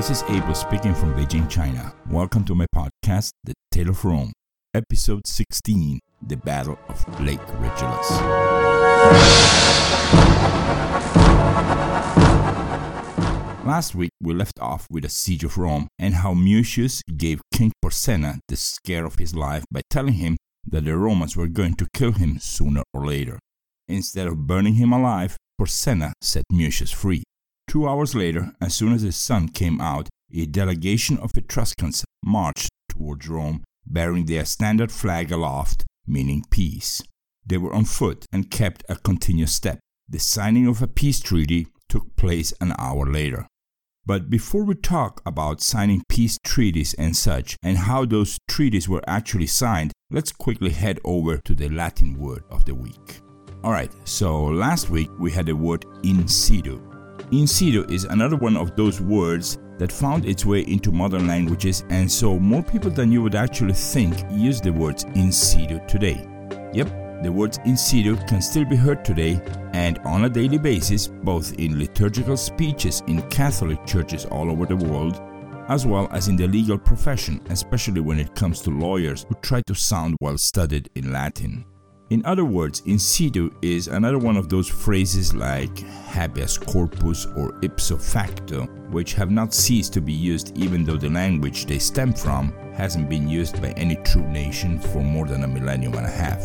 this is Abel speaking from Beijing, China. Welcome to my podcast, The Tale of Rome, episode 16 The Battle of Lake Regillus. Last week, we left off with the siege of Rome and how Mucius gave King Porsenna the scare of his life by telling him that the Romans were going to kill him sooner or later. Instead of burning him alive, Porsenna set Mucius free. Two hours later, as soon as the sun came out, a delegation of Etruscans marched towards Rome, bearing their standard flag aloft, meaning peace. They were on foot and kept a continuous step. The signing of a peace treaty took place an hour later. But before we talk about signing peace treaties and such, and how those treaties were actually signed, let's quickly head over to the Latin word of the week. Alright, so last week we had the word in situ, In situ is another one of those words that found its way into modern languages, and so more people than you would actually think use the words in situ today. Yep, the words in situ can still be heard today and on a daily basis, both in liturgical speeches in Catholic churches all over the world, as well as in the legal profession, especially when it comes to lawyers who try to sound well studied in Latin. In other words, in situ is another one of those phrases like habeas corpus or ipso facto, which have not ceased to be used even though the language they stem from hasn't been used by any true nation for more than a millennium and a half.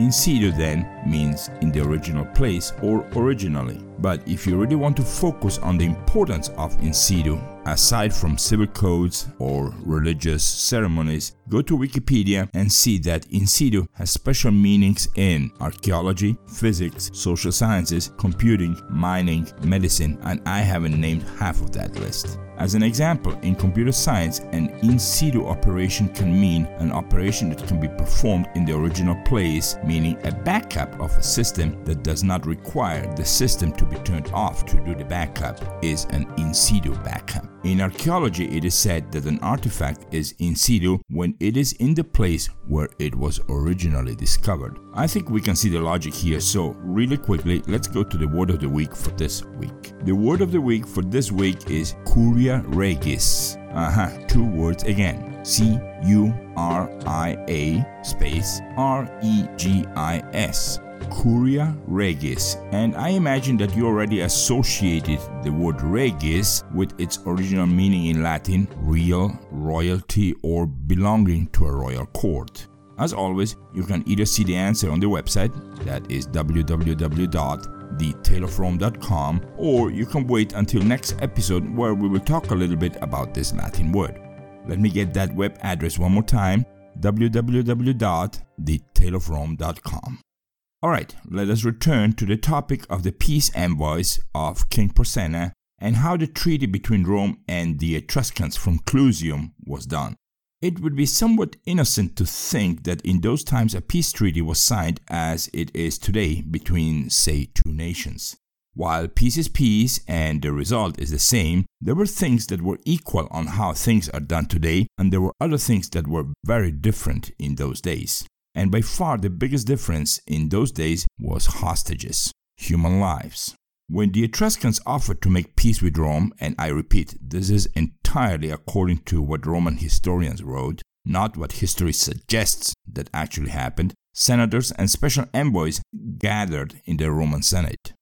In situ then means in the original place or originally. But if you really want to focus on the importance of in situ, aside from civil codes or religious ceremonies, go to Wikipedia and see that in situ has special meanings in archaeology, physics, social sciences, computing, mining, medicine, and I haven't named half of that list. As an example, in computer science, an in situ operation can mean an operation that can be performed in the original place, meaning a backup of a system that does not require the system to be turned off to do the backup is an in situ backup. In archaeology, it is said that an artifact is in situ when it is in the place where it was originally discovered. I think we can see the logic here, so really quickly, let's go to the word of the week for this week. The word of the week for this week is Curia Regis. Uh huh, two words again. C U R I A space R E G I S. Curia Regis, and I imagine that you already associated the word regis with its original meaning in Latin, real, royalty, or belonging to a royal court. As always, you can either see the answer on the website, that is www.thetaleofrome.com, or you can wait until next episode where we will talk a little bit about this Latin word. Let me get that web address one more time www.thetaleofrome.com. Alright, let us return to the topic of the peace envoys of King Porsenna and how the treaty between Rome and the Etruscans from Clusium was done. It would be somewhat innocent to think that in those times a peace treaty was signed as it is today between, say, two nations. While peace is peace and the result is the same, there were things that were equal on how things are done today, and there were other things that were very different in those days. And by far the biggest difference in those days was hostages, human lives. When the Etruscans offered to make peace with Rome, and I repeat, this is entirely according to what Roman historians wrote, not what history suggests that actually happened, senators and special envoys gathered in the Roman Senate.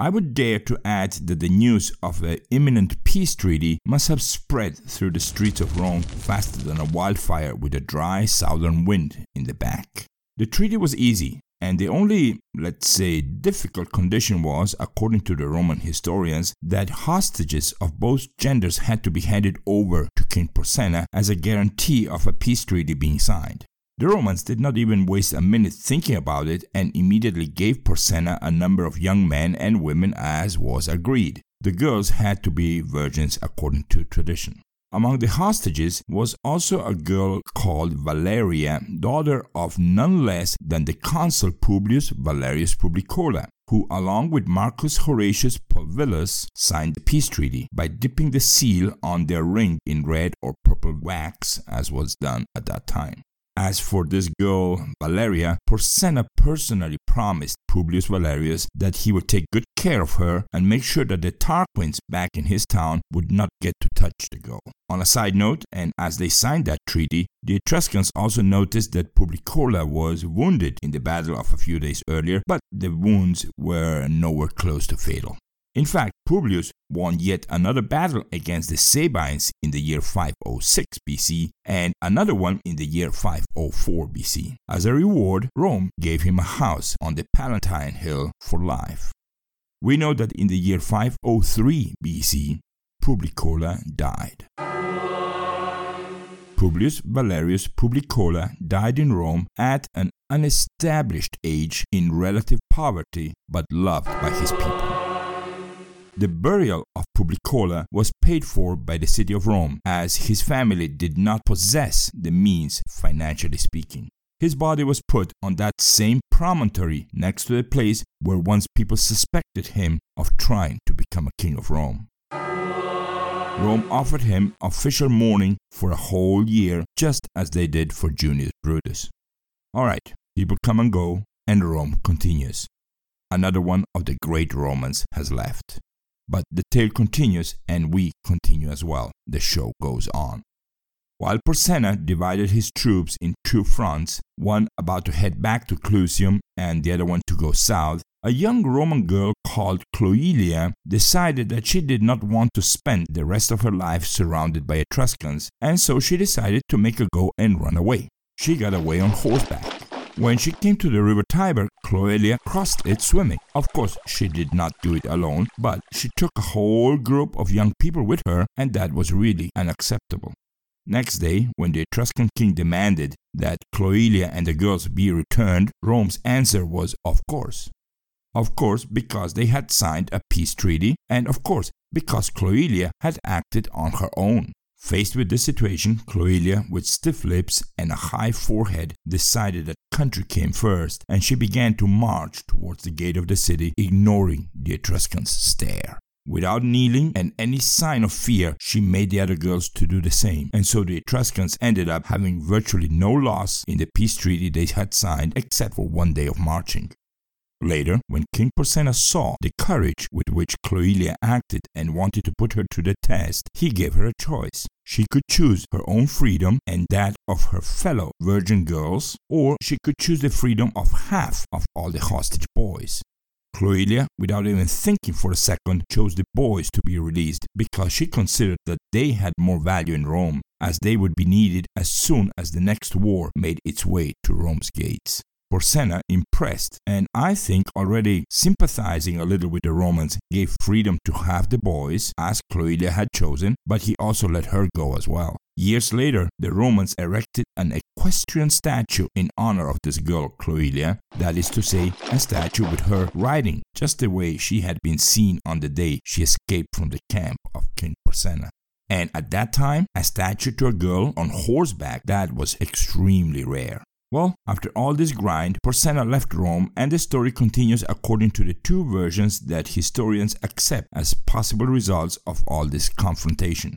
I would dare to add that the news of the imminent peace treaty must have spread through the streets of Rome faster than a wildfire with a dry southern wind in the back. The treaty was easy, and the only, let's say, difficult condition was, according to the Roman historians, that hostages of both genders had to be handed over to King Porsenna as a guarantee of a peace treaty being signed. The Romans did not even waste a minute thinking about it and immediately gave Porsenna a number of young men and women as was agreed. The girls had to be virgins according to tradition. Among the hostages was also a girl called Valeria, daughter of none less than the consul Publius Valerius Publicola, who, along with Marcus Horatius Pulvillus, signed the peace treaty by dipping the seal on their ring in red or purple wax, as was done at that time. As for this girl, Valeria, Porsenna personally promised Publius Valerius that he would take good care of her and make sure that the Tarquins back in his town would not get to touch the girl. On a side note, and as they signed that treaty, the Etruscans also noticed that Publicola was wounded in the battle of a few days earlier, but the wounds were nowhere close to fatal. In fact, Publius won yet another battle against the Sabines in the year 506 BC and another one in the year 504 BC. As a reward, Rome gave him a house on the Palatine Hill for life. We know that in the year 503 BC, Publicola died. Publius Valerius Publicola died in Rome at an unestablished age in relative poverty but loved by his people. The burial of Publicola was paid for by the city of Rome, as his family did not possess the means, financially speaking. His body was put on that same promontory next to the place where once people suspected him of trying to become a king of Rome. Rome offered him official mourning for a whole year, just as they did for Junius Brutus. Alright, people come and go, and Rome continues. Another one of the great Romans has left. But the tale continues and we continue as well. The show goes on. While Porsenna divided his troops in two fronts, one about to head back to Clusium and the other one to go south, a young Roman girl called Cloelia decided that she did not want to spend the rest of her life surrounded by Etruscans, and so she decided to make a go and run away. She got away on horseback. When she came to the river Tiber, Cloelia crossed it swimming. Of course, she did not do it alone, but she took a whole group of young people with her, and that was really unacceptable. Next day, when the Etruscan king demanded that Cloelia and the girls be returned, Rome's answer was of course. Of course, because they had signed a peace treaty, and of course, because Cloelia had acted on her own. Faced with this situation, Cloelia, with stiff lips and a high forehead, decided that country came first, and she began to march towards the gate of the city, ignoring the Etruscans' stare. Without kneeling and any sign of fear, she made the other girls to do the same, and so the Etruscans ended up having virtually no loss in the peace treaty they had signed except for one day of marching. Later, when King Porsenna saw the courage with which Cloelia acted and wanted to put her to the test, he gave her a choice. She could choose her own freedom and that of her fellow virgin girls, or she could choose the freedom of half of all the hostage boys. Cloelia, without even thinking for a second, chose the boys to be released because she considered that they had more value in Rome, as they would be needed as soon as the next war made its way to Rome's gates. Porsenna, impressed and I think already sympathizing a little with the Romans, gave freedom to half the boys, as Cloelia had chosen, but he also let her go as well. Years later, the Romans erected an equestrian statue in honor of this girl, Cloelia, that is to say, a statue with her riding, just the way she had been seen on the day she escaped from the camp of King Porsenna. And at that time, a statue to a girl on horseback, that was extremely rare. Well, after all this grind, Porsenna left Rome, and the story continues according to the two versions that historians accept as possible results of all this confrontation.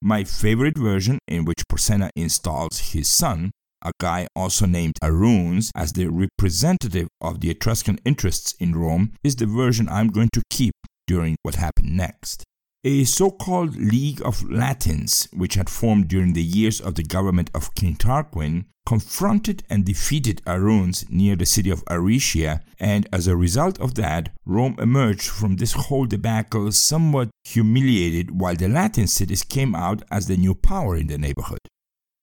My favorite version, in which Porsenna installs his son, a guy also named Aruns, as the representative of the Etruscan interests in Rome, is the version I'm going to keep during what happened next. A so called League of Latins, which had formed during the years of the government of King Tarquin, confronted and defeated Aruns near the city of Aricia, and as a result of that, Rome emerged from this whole debacle somewhat humiliated, while the Latin cities came out as the new power in the neighborhood.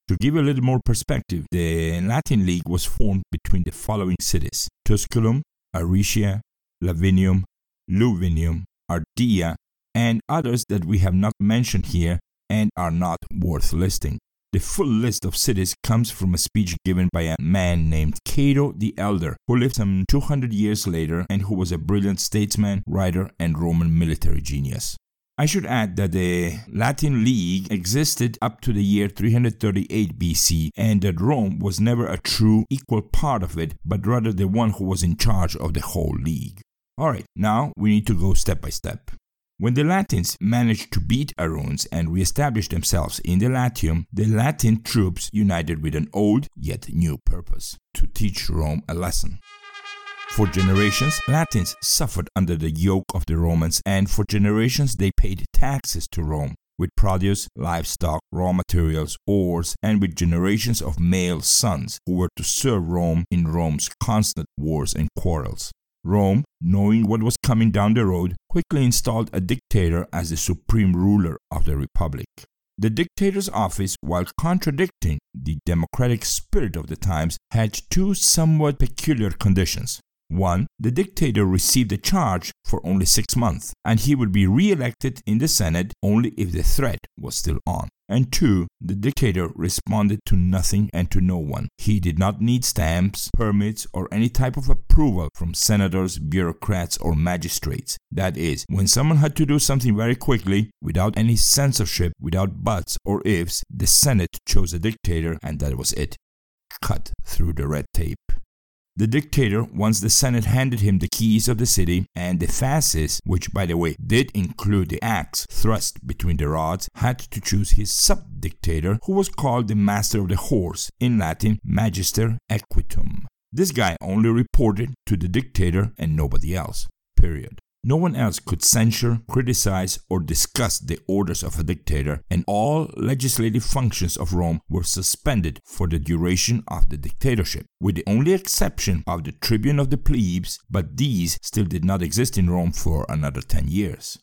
To give a little more perspective, the Latin League was formed between the following cities Tusculum, Aricia, Lavinium, Lanuvium, Ardea, and others that we have not mentioned here and are not worth listing. The full list of cities comes from a speech given by a man named Cato the Elder, who lived some 200 years later and who was a brilliant statesman, writer, and Roman military genius. I should add that the Latin League existed up to the year 338 BC and that Rome was never a true equal part of it, but rather the one who was in charge of the whole league. Alright, now we need to go step by step. When the Latins managed to beat Aruns and re-establish themselves in the Latium, the Latin troops united with an old yet new purpose to teach Rome a lesson. For generations, Latins suffered under the yoke of the Romans, and for generations they paid taxes to Rome with produce, livestock, raw materials, ores, and with generations of male sons who were to serve Rome in Rome's constant wars and quarrels. Rome, knowing what was coming down the road, quickly installed a dictator as the supreme ruler of the republic. The dictator's office, while contradicting the democratic spirit of the times, had two somewhat peculiar conditions. One, the dictator received a charge for only six months, and he would be re elected in the Senate only if the threat was still on. And two, the dictator responded to nothing and to no one. He did not need stamps, permits, or any type of approval from senators, bureaucrats, or magistrates. That is, when someone had to do something very quickly, without any censorship, without buts or ifs, the Senate chose a dictator, and that was it. Cut through the red tape. The dictator, once the Senate handed him the keys of the city, and the fasces, which by the way did include the axe thrust between the rods, had to choose his sub dictator, who was called the master of the horse, in Latin, magister equitum. This guy only reported to the dictator and nobody else. Period. No one else could censure, criticize, or discuss the orders of a dictator, and all legislative functions of Rome were suspended for the duration of the dictatorship, with the only exception of the tribune of the plebes, but these still did not exist in Rome for another 10 years.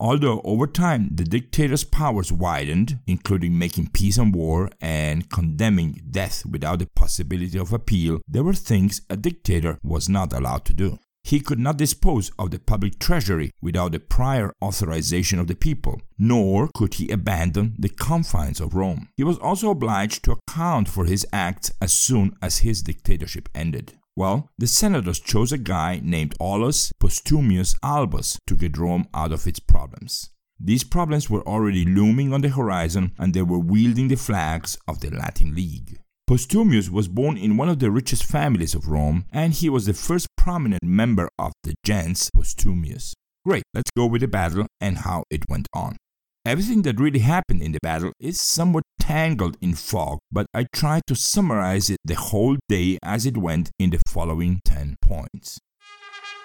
Although over time the dictator's powers widened, including making peace and war and condemning death without the possibility of appeal, there were things a dictator was not allowed to do. He could not dispose of the public treasury without the prior authorization of the people, nor could he abandon the confines of Rome. He was also obliged to account for his acts as soon as his dictatorship ended. Well, the senators chose a guy named Aulus Postumius Albus to get Rome out of its problems. These problems were already looming on the horizon and they were wielding the flags of the Latin League. Postumius was born in one of the richest families of Rome, and he was the first prominent member of the gens Postumius. Great, let's go with the battle and how it went on. Everything that really happened in the battle is somewhat tangled in fog, but I try to summarize it the whole day as it went in the following 10 points.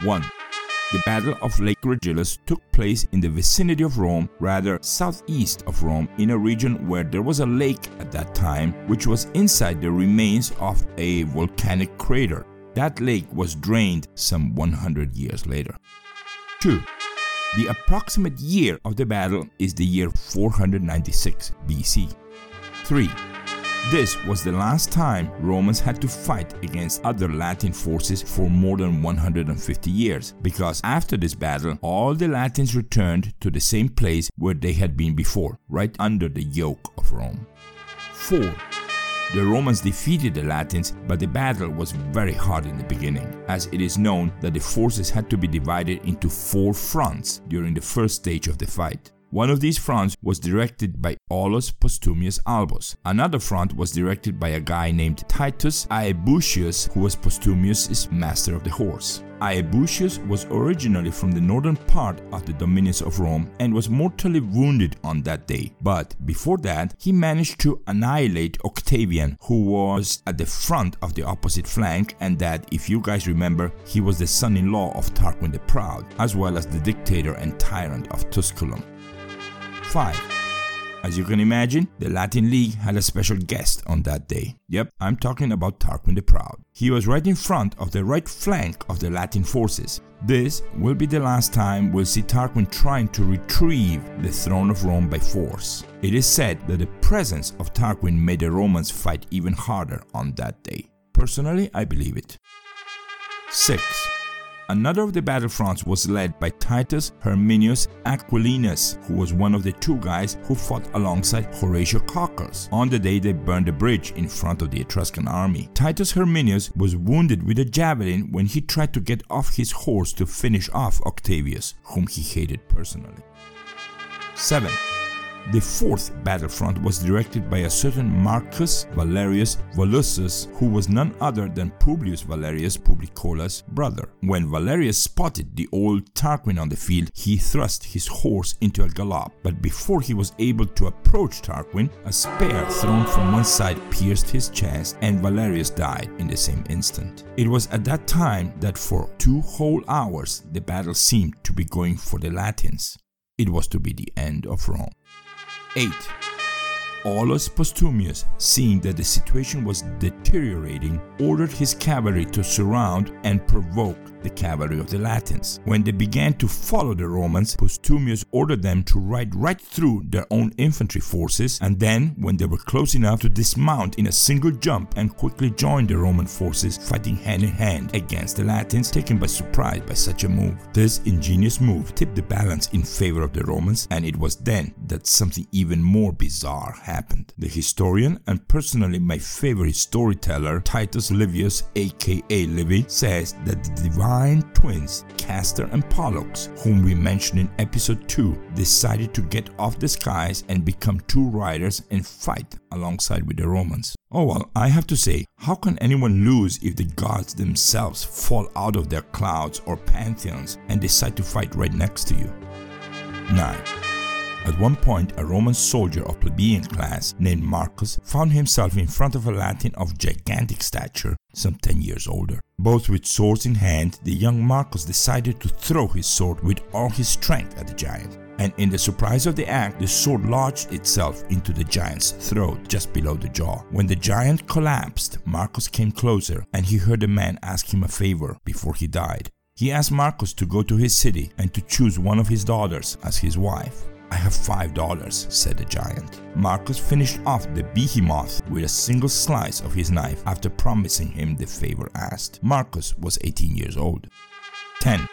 1. The Battle of Lake Regillus took place in the vicinity of Rome, rather southeast of Rome, in a region where there was a lake at that time, which was inside the remains of a volcanic crater. That lake was drained some 100 years later. 2. The approximate year of the battle is the year 496 BC. 3. This was the last time Romans had to fight against other Latin forces for more than 150 years, because after this battle, all the Latins returned to the same place where they had been before, right under the yoke of Rome. 4. The Romans defeated the Latins, but the battle was very hard in the beginning, as it is known that the forces had to be divided into four fronts during the first stage of the fight. One of these fronts was directed by Aulus Postumius Albus. Another front was directed by a guy named Titus Aebutius, who was Postumius' master of the horse. Aebutius was originally from the northern part of the dominions of Rome and was mortally wounded on that day. But before that, he managed to annihilate Octavian, who was at the front of the opposite flank, and that, if you guys remember, he was the son in law of Tarquin the Proud, as well as the dictator and tyrant of Tusculum. 5. As you can imagine, the Latin League had a special guest on that day. Yep, I'm talking about Tarquin the Proud. He was right in front of the right flank of the Latin forces. This will be the last time we'll see Tarquin trying to retrieve the throne of Rome by force. It is said that the presence of Tarquin made the Romans fight even harder on that day. Personally, I believe it. 6. Another of the battlefronts was led by Titus Herminius Aquilinus, who was one of the two guys who fought alongside Horatio Cocles on the day they burned the bridge in front of the Etruscan army. Titus Herminius was wounded with a javelin when he tried to get off his horse to finish off Octavius, whom he hated personally. 7. The fourth battlefront was directed by a certain Marcus Valerius Volusus, who was none other than Publius Valerius Publicola's brother. When Valerius spotted the old Tarquin on the field, he thrust his horse into a gallop, but before he was able to approach Tarquin, a spear thrown from one side pierced his chest, and Valerius died in the same instant. It was at that time that for two whole hours the battle seemed to be going for the Latins. It was to be the end of Rome. 8. Aulus Postumius, seeing that the situation was deteriorating, ordered his cavalry to surround and provoke the cavalry of the Latins. When they began to follow the Romans, Postumius ordered them to ride right through their own infantry forces, and then, when they were close enough, to dismount in a single jump and quickly join the Roman forces fighting hand in hand against the Latins, taken by surprise by such a move. This ingenious move tipped the balance in favor of the Romans, and it was then that something even more bizarre happened. The historian and personally my favorite storyteller, Titus Livius, aka Livy, says that the divine divine twins, Castor and Pollux, whom we mentioned in episode 2, decided to get off the skies and become two riders and fight alongside with the Romans. Oh well, I have to say, how can anyone lose if the gods themselves fall out of their clouds or pantheons and decide to fight right next to you? 9. At one point, a Roman soldier of plebeian class named Marcus found himself in front of a Latin of gigantic stature, some 10 years older. Both with swords in hand, the young Marcus decided to throw his sword with all his strength at the giant. And in the surprise of the act, the sword lodged itself into the giant's throat just below the jaw. When the giant collapsed, Marcus came closer and he heard the man ask him a favor before he died. He asked Marcus to go to his city and to choose one of his daughters as his wife. I have five dollars, said the giant. Marcus finished off the behemoth with a single slice of his knife after promising him the favor asked. Marcus was 18 years old. 10.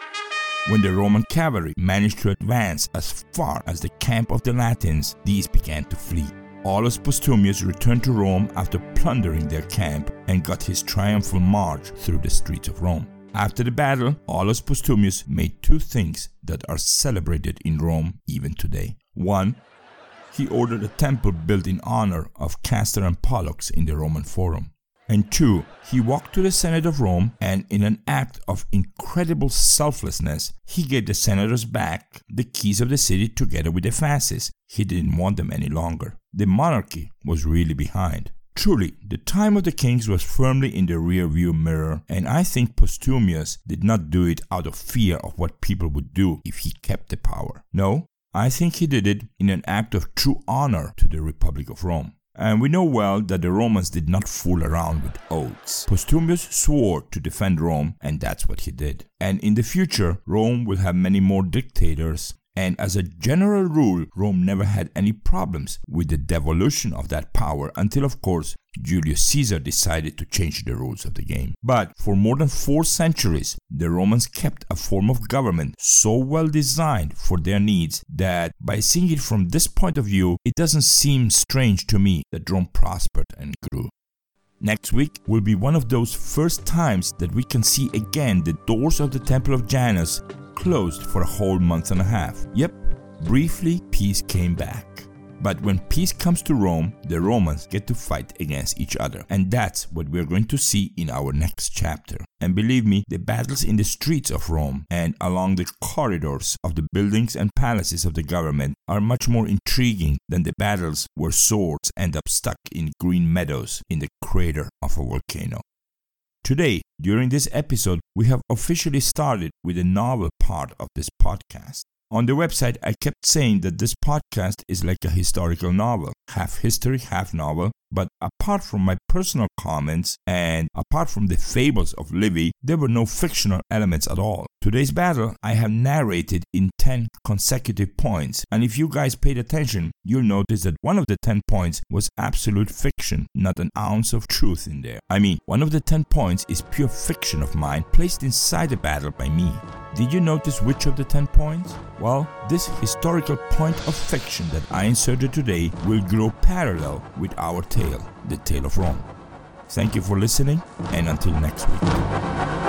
When the Roman cavalry managed to advance as far as the camp of the Latins, these began to flee. Aulus Postumius returned to Rome after plundering their camp and got his triumphal march through the streets of Rome. After the battle, Aulus Postumius made two things that are celebrated in Rome even today. One, he ordered a temple built in honor of Castor and Pollux in the Roman Forum. And two, he walked to the Senate of Rome and, in an act of incredible selflessness, he gave the senators back the keys of the city together with the fasces. He didn't want them any longer. The monarchy was really behind. Truly, the time of the kings was firmly in the rear view mirror, and I think Postumius did not do it out of fear of what people would do if he kept the power. No, I think he did it in an act of true honor to the Republic of Rome. And we know well that the Romans did not fool around with oaths. Postumius swore to defend Rome, and that's what he did. And in the future, Rome will have many more dictators and as a general rule, Rome never had any problems with the devolution of that power until, of course, Julius Caesar decided to change the rules of the game. But for more than four centuries, the Romans kept a form of government so well designed for their needs that by seeing it from this point of view, it doesn't seem strange to me that Rome prospered and grew. Next week will be one of those first times that we can see again the doors of the Temple of Janus closed for a whole month and a half. Yep, briefly peace came back. But when peace comes to Rome, the Romans get to fight against each other. And that's what we're going to see in our next chapter. And believe me, the battles in the streets of Rome and along the corridors of the buildings and palaces of the government are much more intriguing than the battles where swords end up stuck in green meadows in the crater of a volcano. Today, during this episode, we have officially started with the novel part of this podcast. On the website, I kept saying that this podcast is like a historical novel, half history, half novel, but apart from my personal comments and apart from the fables of Livy, there were no fictional elements at all. Today's battle I have narrated in 10 consecutive points, and if you guys paid attention, you'll notice that one of the 10 points was absolute fiction, not an ounce of truth in there. I mean, one of the 10 points is pure fiction of mine placed inside the battle by me. Did you notice which of the 10 points? Well, this historical point of fiction that I inserted today will grow parallel with our tale, the tale of Rome. Thank you for listening, and until next week.